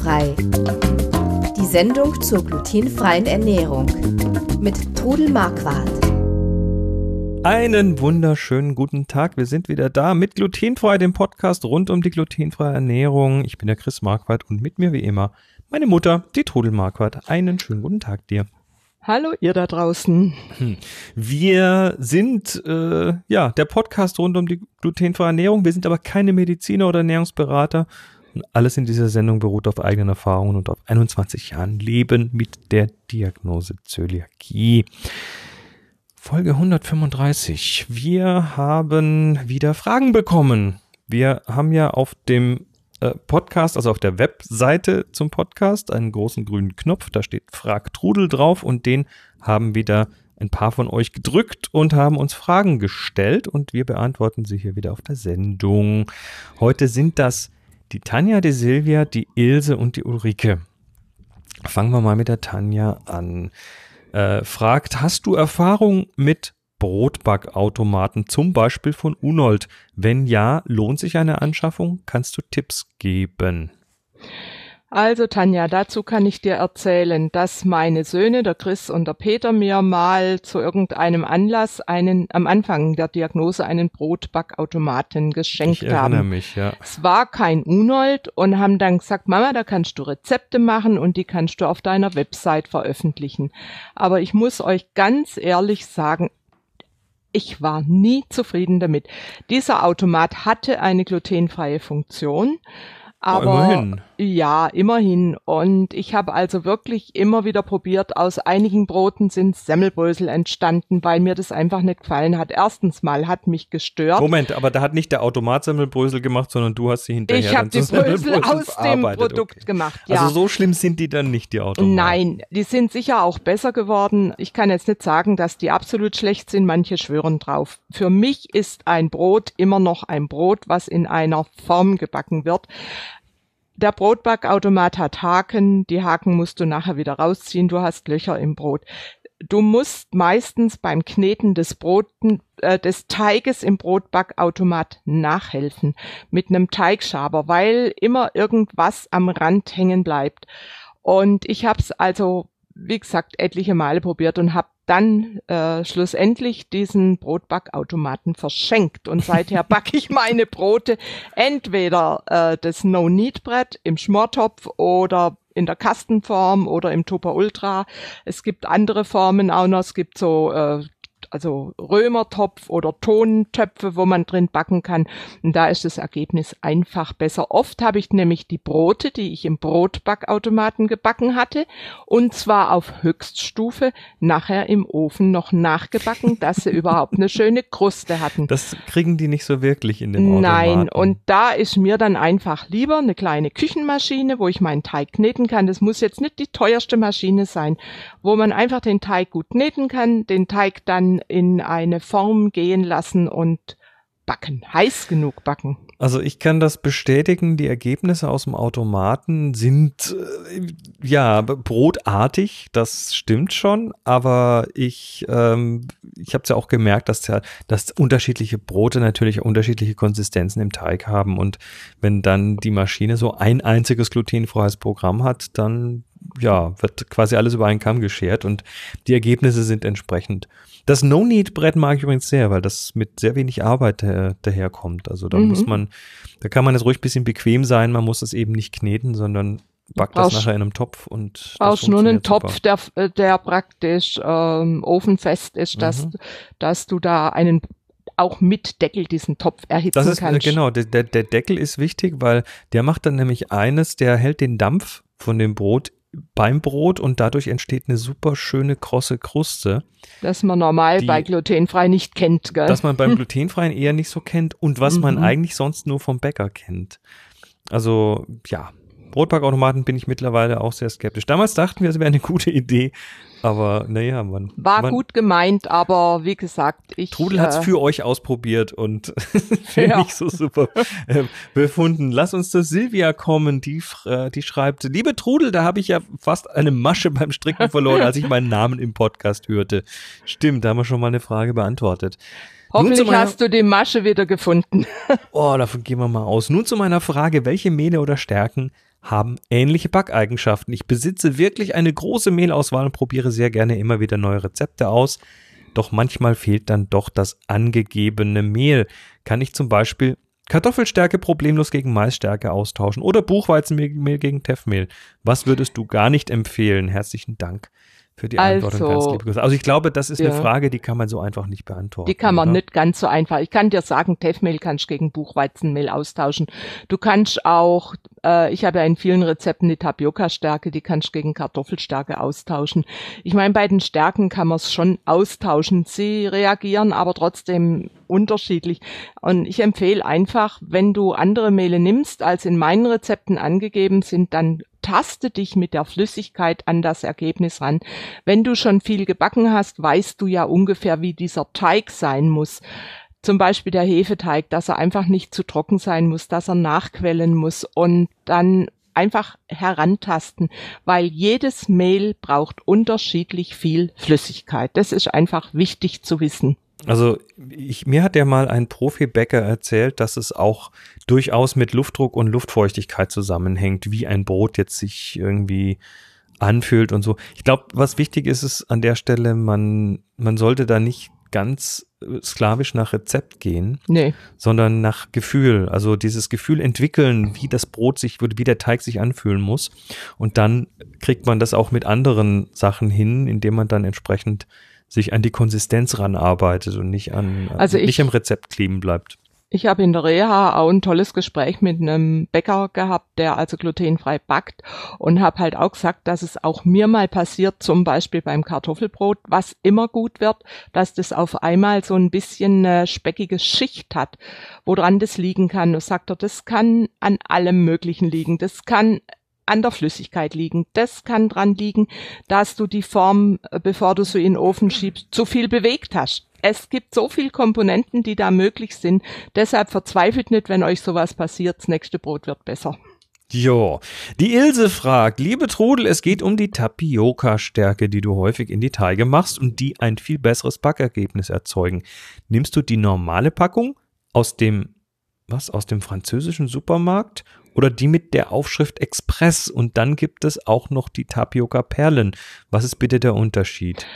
Glutenfrei. Die Sendung zur glutenfreien Ernährung mit Trudel Marquardt. Einen wunderschönen guten Tag. Wir sind wieder da mit Glutenfrei, dem Podcast rund um die glutenfreie Ernährung. Ich bin der Chris Marquardt und mit mir wie immer meine Mutter, die Trudel Marquardt. Einen schönen guten Tag dir. Hallo ihr da draußen. Hm. Wir sind äh, ja der Podcast rund um die glutenfreie Ernährung. Wir sind aber keine Mediziner oder Ernährungsberater. Alles in dieser Sendung beruht auf eigenen Erfahrungen und auf 21 Jahren Leben mit der Diagnose Zöliakie. Folge 135. Wir haben wieder Fragen bekommen. Wir haben ja auf dem äh, Podcast, also auf der Webseite zum Podcast, einen großen grünen Knopf, da steht Frag Trudel drauf und den haben wieder ein paar von euch gedrückt und haben uns Fragen gestellt und wir beantworten sie hier wieder auf der Sendung. Heute sind das die Tanja, die Silvia, die Ilse und die Ulrike. Fangen wir mal mit der Tanja an. Äh, fragt, hast du Erfahrung mit Brotbackautomaten, zum Beispiel von Unold? Wenn ja, lohnt sich eine Anschaffung? Kannst du Tipps geben? Also Tanja, dazu kann ich dir erzählen, dass meine Söhne, der Chris und der Peter, mir mal zu irgendeinem Anlass einen am Anfang der Diagnose einen Brotbackautomaten geschenkt ich haben. mich, ja. Es war kein Unold und haben dann gesagt, Mama, da kannst du Rezepte machen und die kannst du auf deiner Website veröffentlichen. Aber ich muss euch ganz ehrlich sagen, ich war nie zufrieden damit. Dieser Automat hatte eine glutenfreie Funktion aber immerhin. ja, immerhin. Und ich habe also wirklich immer wieder probiert, aus einigen Broten sind Semmelbrösel entstanden, weil mir das einfach nicht gefallen hat. Erstens mal hat mich gestört. Moment, aber da hat nicht der Automat Semmelbrösel gemacht, sondern du hast sie hinterher Ich habe die Brösel aus dem Produkt okay. gemacht, ja. Also so schlimm sind die dann nicht, die Automaten? Nein, die sind sicher auch besser geworden. Ich kann jetzt nicht sagen, dass die absolut schlecht sind, manche schwören drauf. Für mich ist ein Brot immer noch ein Brot, was in einer Form gebacken wird. Der Brotbackautomat hat Haken, die Haken musst du nachher wieder rausziehen, du hast Löcher im Brot. Du musst meistens beim Kneten des Broten, äh, des Teiges im Brotbackautomat nachhelfen mit einem Teigschaber, weil immer irgendwas am Rand hängen bleibt. Und ich habe es also, wie gesagt, etliche Male probiert und habe dann äh, schlussendlich diesen Brotbackautomaten verschenkt. Und seither backe ich meine Brote entweder äh, das No-Need-Brett im Schmortopf oder in der Kastenform oder im Tupper Ultra. Es gibt andere Formen auch noch. Es gibt so äh, also Römertopf oder Tontöpfe, wo man drin backen kann. Und da ist das Ergebnis einfach besser. Oft habe ich nämlich die Brote, die ich im Brotbackautomaten gebacken hatte, und zwar auf Höchststufe, nachher im Ofen noch nachgebacken, dass sie überhaupt eine schöne Kruste hatten. Das kriegen die nicht so wirklich in dem Automaten. Nein, und da ist mir dann einfach lieber eine kleine Küchenmaschine, wo ich meinen Teig kneten kann. Das muss jetzt nicht die teuerste Maschine sein, wo man einfach den Teig gut kneten kann, den Teig dann in eine Form gehen lassen und backen, heiß genug backen. Also ich kann das bestätigen, die Ergebnisse aus dem Automaten sind äh, ja brotartig, das stimmt schon, aber ich, ähm, ich habe es ja auch gemerkt, dass, ja, dass unterschiedliche Brote natürlich unterschiedliche Konsistenzen im Teig haben und wenn dann die Maschine so ein einziges glutenfreies Programm hat, dann ja, wird quasi alles über einen Kamm geschert und die Ergebnisse sind entsprechend. Das No-Need-Brett mag ich übrigens sehr, weil das mit sehr wenig Arbeit äh, daherkommt. Also da mhm. muss man, da kann man jetzt ruhig ein bisschen bequem sein, man muss es eben nicht kneten, sondern backt das nachher in einem Topf und brauchst nur einen Topf, der, äh, der praktisch ähm, ofenfest ist, dass, mhm. dass du da einen auch mit Deckel diesen Topf erhitzen das ist, äh, kannst. Genau, der, der, der Deckel ist wichtig, weil der macht dann nämlich eines, der hält den Dampf von dem Brot beim Brot und dadurch entsteht eine super schöne krosse Kruste. Das man normal die, bei glutenfrei nicht kennt, gell? Dass man beim glutenfreien eher nicht so kennt und was mhm. man eigentlich sonst nur vom Bäcker kennt. Also ja, Brotbackautomaten bin ich mittlerweile auch sehr skeptisch. Damals dachten wir, es wäre eine gute Idee, aber naja, man. War man, gut gemeint, aber wie gesagt, ich. Trudel äh, hat's für euch ausprobiert und ja. ich so super äh, befunden. Lass uns zu Silvia kommen, die, äh, die schreibt, liebe Trudel, da habe ich ja fast eine Masche beim Stricken verloren, als ich meinen Namen im Podcast hörte. Stimmt, da haben wir schon mal eine Frage beantwortet. Hoffentlich meiner, hast du die Masche wieder gefunden. oh, davon gehen wir mal aus. Nun zu meiner Frage, welche Mehle oder Stärken haben ähnliche Backeigenschaften. Ich besitze wirklich eine große Mehlauswahl und probiere sehr gerne immer wieder neue Rezepte aus. Doch manchmal fehlt dann doch das angegebene Mehl. Kann ich zum Beispiel Kartoffelstärke problemlos gegen Maisstärke austauschen oder Buchweizenmehl gegen Teffmehl. Was würdest du gar nicht empfehlen? Herzlichen Dank für die Antwort Also, ganz liebe Grüße. Also ich glaube, das ist ja. eine Frage, die kann man so einfach nicht beantworten. Die kann man oder? nicht ganz so einfach. Ich kann dir sagen, Teffmehl kannst du gegen Buchweizenmehl austauschen. Du kannst auch, äh, ich habe ja in vielen Rezepten die Tapioca-Stärke, die kannst du gegen Kartoffelstärke austauschen. Ich meine, bei den Stärken kann man es schon austauschen. Sie reagieren aber trotzdem unterschiedlich. Und ich empfehle einfach, wenn du andere Mehle nimmst, als in meinen Rezepten angegeben sind, dann taste dich mit der Flüssigkeit an das Ergebnis ran. Wenn du schon viel gebacken hast, weißt du ja ungefähr, wie dieser Teig sein muss. Zum Beispiel der Hefeteig, dass er einfach nicht zu trocken sein muss, dass er nachquellen muss und dann einfach herantasten, weil jedes Mehl braucht unterschiedlich viel Flüssigkeit. Das ist einfach wichtig zu wissen. Also ich, mir hat ja mal ein Profibäcker erzählt, dass es auch durchaus mit Luftdruck und Luftfeuchtigkeit zusammenhängt, wie ein Brot jetzt sich irgendwie anfühlt und so. Ich glaube, was wichtig ist, ist an der Stelle, man, man sollte da nicht ganz äh, sklavisch nach Rezept gehen, Nee, sondern nach Gefühl. Also dieses Gefühl entwickeln, wie das Brot sich, wie der Teig sich anfühlen muss. Und dann kriegt man das auch mit anderen Sachen hin, indem man dann entsprechend sich an die Konsistenz ranarbeitet und nicht an Also ich- nicht im Rezept kleben bleibt. Ich habe in der Reha auch ein tolles Gespräch mit einem Bäcker gehabt, der also glutenfrei backt und habe halt auch gesagt, dass es auch mir mal passiert, zum Beispiel beim Kartoffelbrot, was immer gut wird, dass das auf einmal so ein bisschen eine speckige Schicht hat, woran das liegen kann. Und sagt er, das kann an allem Möglichen liegen. Das kann an der Flüssigkeit liegen. Das kann dran liegen, dass du die Form, äh, bevor du sie in den Ofen schiebst, zu viel bewegt hast. Es gibt so viele Komponenten, die da möglich sind. Deshalb verzweifelt nicht, wenn euch sowas passiert. Das nächste Brot wird besser. Jo, die Ilse fragt, liebe Trudel, es geht um die Tapioca-Stärke, die du häufig in die Teige machst und die ein viel besseres Backergebnis erzeugen. Nimmst du die normale Packung aus dem, was, aus dem französischen Supermarkt oder die mit der Aufschrift Express und dann gibt es auch noch die Tapioca-Perlen. Was ist bitte der Unterschied?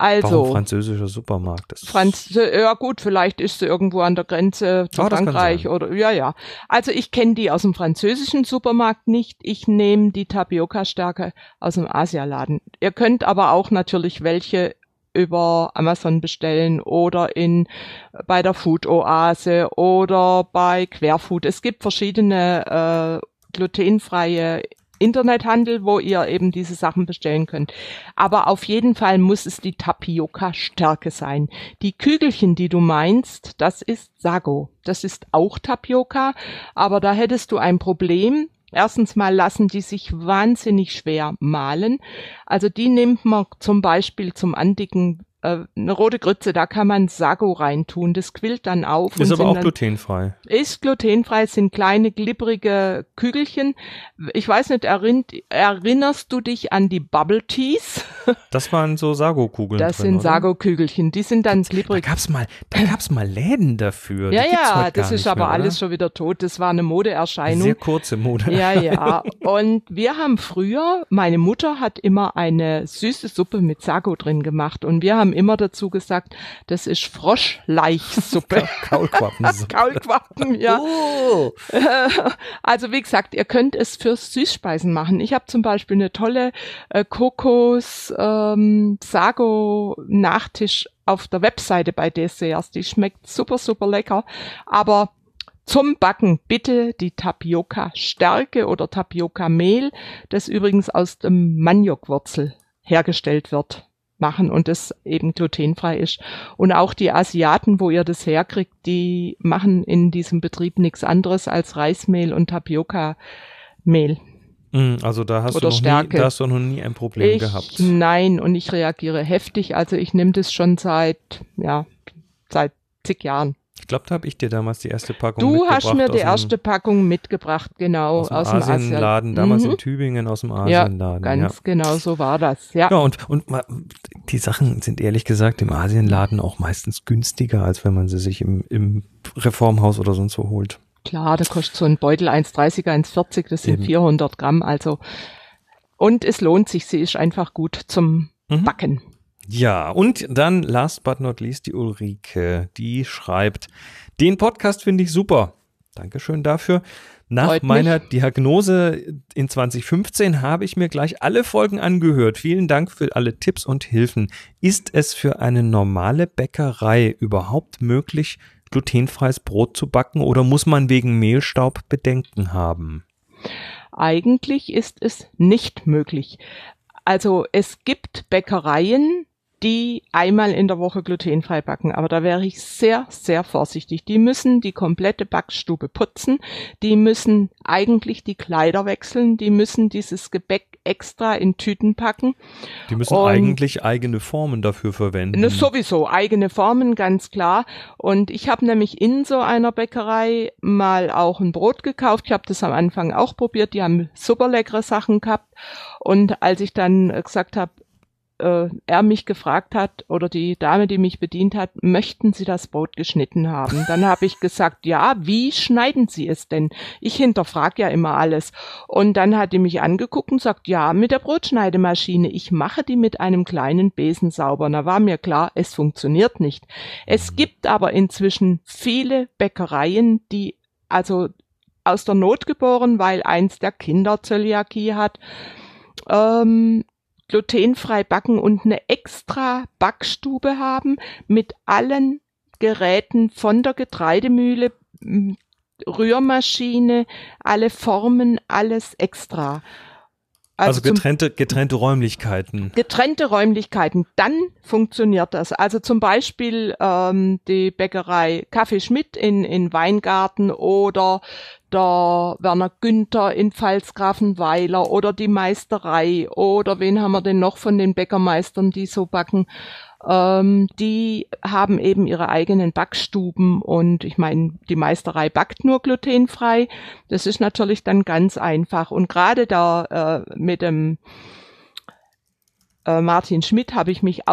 Warum Also, französischer Supermarkt? Das Franz, ja gut, vielleicht ist sie irgendwo an der Grenze zu Ah, das kann Frankreich oder ja, ja. Also ich kenne die aus dem französischen Supermarkt nicht. Ich nehme die Tapioca-Stärke aus dem Asialaden. Ihr könnt aber auch natürlich welche über Amazon bestellen oder in bei der Food Oase oder bei Querfood. Es gibt verschiedene äh, glutenfreie Internethandel, wo ihr eben diese Sachen bestellen könnt. Aber auf jeden Fall muss es die Tapioca-Stärke sein. Die Kügelchen, die du meinst, das ist Sago. Das ist auch Tapioca, aber da hättest du ein Problem. Erstens mal lassen die sich wahnsinnig schwer mahlen. Also die nimmt man zum Beispiel zum Andicken äh, eine rote Grütze, da kann man Sago reintun. Das quillt dann auf. ist und aber auch dann- glutenfrei. ist glutenfrei, es sind kleine, glibberige Kügelchen. Ich weiß nicht, erinnerst, erinnerst du dich an die Bubble Teas? Das waren so Sago-Kugeln Das drin, sind? Sago-Kügelchen, die sind dann Da glibberig. gab's mal, da gab's mal Läden dafür. Ja, ja, das ist aber mehr, alles schon wieder tot. Das war eine Modeerscheinung. Sehr kurze Mode. Ja, ja. Und wir haben früher, meine Mutter hat immer eine süße Suppe mit Sago drin gemacht. Und wir haben immer dazu gesagt, das ist Froschlaichsuppe. Kaulquappensuppe. Kaulquappen, ja. Oh. Also wie gesagt, ihr könnt es für Süßspeisen machen. Ich habe zum Beispiel eine tolle äh, Kokos ähm, Sago Nachtisch auf der Webseite bei Desserts. Die schmeckt super, super lecker. Aber zum Backen bitte die Tapioca Stärke oder Tapioca Mehl, das übrigens aus dem Maniokwurzel hergestellt wird, machen und das eben glutenfrei ist. Und auch die Asiaten, wo ihr das herkriegt, die machen in diesem Betrieb nichts anderes als Reismehl und Tapioca-Mehl. Mm, Also da hast, du noch nie, da hast du noch nie ein Problem Ich, gehabt. nein, und ich reagiere heftig. Also ich nehme das schon seit, ja, seit zig Jahren. Ich glaube, da habe ich dir damals die erste Packung Du mitgebracht. hast mir die dem- erste Packung mitgebracht, genau, aus dem aus dem Asienladen, Asien. damals Mhm. in Tübingen aus dem Ja, Asienladen. Ganz genau so war das, ja. Ja, und, und die Sachen sind ehrlich gesagt im Asienladen auch meistens günstiger, als wenn man sie sich im, im Reformhaus oder sonst wo holt. Klar, da kostet so ein Beutel 1,30, 1,40, das sind Eben. 400 Gramm, also. Und es lohnt sich, sie ist einfach gut zum Mhm. Backen. Ja, und dann last but not least die Ulrike, die schreibt, den Podcast finde ich super. Dankeschön dafür. Nach Freut mich. meiner Diagnose in 2015 habe ich mir gleich alle Folgen angehört. Vielen Dank für alle Tipps und Hilfen. Ist es für eine normale Bäckerei überhaupt möglich, glutenfreies Brot zu backen oder muss man wegen Mehlstaub Bedenken haben? Eigentlich ist es nicht möglich. Also es gibt Bäckereien, die einmal in der Woche glutenfrei backen, aber da wäre ich sehr, sehr vorsichtig. Die müssen die komplette Backstube putzen, die müssen eigentlich die Kleider wechseln, die müssen dieses Gebäck extra in Tüten packen. Die müssen Und- eigentlich eigene Formen dafür verwenden. Ne, sowieso, eigene Formen, ganz klar. Und ich habe nämlich in so einer Bäckerei mal auch ein Brot gekauft. Ich habe das am Anfang auch probiert. Die haben super leckere Sachen gehabt. Und als ich dann äh, gesagt habe, äh, er mich gefragt hat oder die Dame, die mich bedient hat, möchten Sie das Brot geschnitten haben? Dann habe ich gesagt, ja, wie schneiden Sie es denn? Ich hinterfrage ja immer alles. Und dann hat die mich angeguckt und sagt, ja, mit der Brotschneidemaschine. Ich mache die mit einem kleinen Besen sauber. Da war mir klar, es funktioniert nicht. Es gibt aber inzwischen viele Bäckereien, die also aus der Not geboren, weil eins der Kinder Zöliakie hat, ähm, glutenfrei backen und eine extra Backstube haben mit allen Geräten von der Getreidemühle, Rührmaschine, alle Formen, alles extra. Also zum getrennte, getrennte Räumlichkeiten. getrennte Räumlichkeiten, dann funktioniert das. Also zum Beispiel ähm, die Bäckerei Kaffee Schmidt in, in Weingarten oder der Werner Günther in Pfalzgrafenweiler oder die Meisterei oder wen haben wir denn noch von den Bäckermeistern, die so backen. Ähm, die haben eben ihre eigenen Backstuben und ich meine, die Meisterei backt nur glutenfrei. Das ist natürlich dann ganz einfach. Und gerade da äh, mit dem äh, Martin Schmidt habe ich mich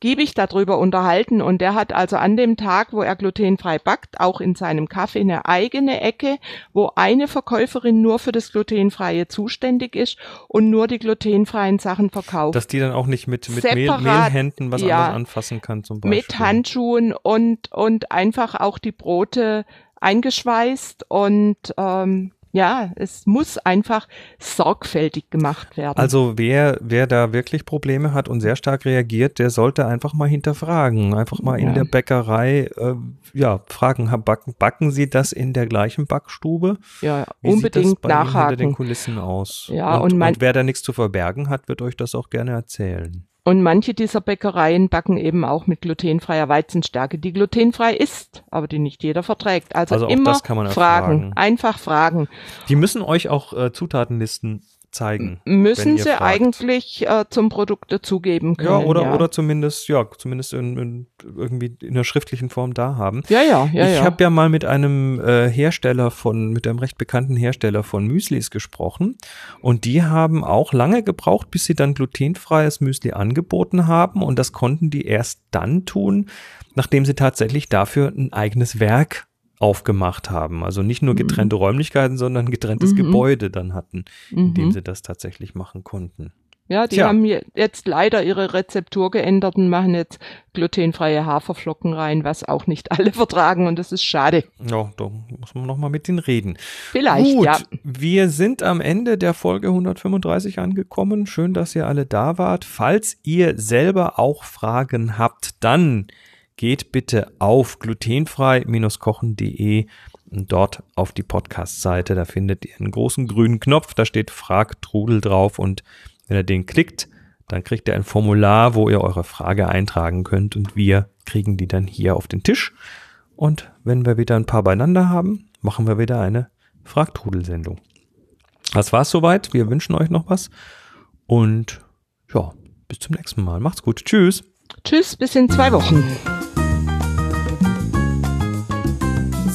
ausgiebig darüber unterhalten und der hat also an dem Tag, wo er glutenfrei backt, auch in seinem Kaffee eine eigene Ecke, wo eine Verkäuferin nur für das glutenfreie zuständig ist und nur die glutenfreien Sachen verkauft. Dass die dann auch nicht mit, mit Mehl, Separat, Mehlhänden was ja. anderes anfassen kann zum Beispiel. mit Handschuhen und, und einfach auch die Brote eingeschweißt und ähm, ja, es muss einfach sorgfältig gemacht werden. Also wer, wer da wirklich Probleme hat und sehr stark reagiert, der sollte einfach mal hinterfragen. Einfach mal in Ja. der Bäckerei, äh, ja, fragen, backen, backen Sie das in der gleichen Backstube? ja, Wie sieht das unbedingt bei Ihnen hinter den nachhaken. Kulissen aus? Ja, und, und mein- und wer da nichts zu verbergen hat, wird euch das auch gerne erzählen. Und manche dieser Bäckereien backen eben auch mit glutenfreier Weizenstärke, die glutenfrei ist, aber die nicht jeder verträgt. Also, Also immer fragen, erfragen. einfach fragen. Die müssen euch auch äh, Zutatenlisten zeigen. Müssen sie fragt. eigentlich äh, zum Produkt dazugeben können. Ja, oder, ja. oder zumindest, ja, zumindest in, in, irgendwie in einer schriftlichen Form da haben. ja, ja, ja, ich ja. habe ja mal mit einem äh, Hersteller von, mit einem recht bekannten Hersteller von Müslis gesprochen und die haben auch lange gebraucht, bis sie dann glutenfreies Müsli angeboten haben und das konnten die erst dann tun, nachdem sie tatsächlich dafür ein eigenes Werk aufgemacht haben. Also nicht nur getrennte Räumlichkeiten, sondern getrenntes Mhm. Gebäude dann hatten, in dem Mhm. sie das tatsächlich machen konnten. Ja, die Tja. haben je- jetzt leider ihre Rezeptur geändert und machen jetzt glutenfreie Haferflocken rein, was auch nicht alle vertragen und das ist schade. Ja, da muss man noch mal mit denen reden. Vielleicht, Gut, ja. wir sind am Ende der Folge 135 angekommen. Schön, dass ihr alle da wart. Falls ihr selber auch Fragen habt, dann geht bitte auf glutenfrei-kochen.de und dort auf die Podcast-Seite. Da findet ihr einen großen grünen Knopf, da steht Frag Trudel drauf und wenn ihr den klickt, dann kriegt ihr ein Formular, wo ihr eure Frage eintragen könnt und wir kriegen die dann hier auf den Tisch. Und wenn wir wieder ein paar beieinander haben, machen wir wieder eine Fragtrudel-Sendung. Das war's soweit. Wir wünschen euch noch was. Und ja, bis zum nächsten Mal. Macht's gut. Tschüss. Tschüss, bis in zwei Wochen.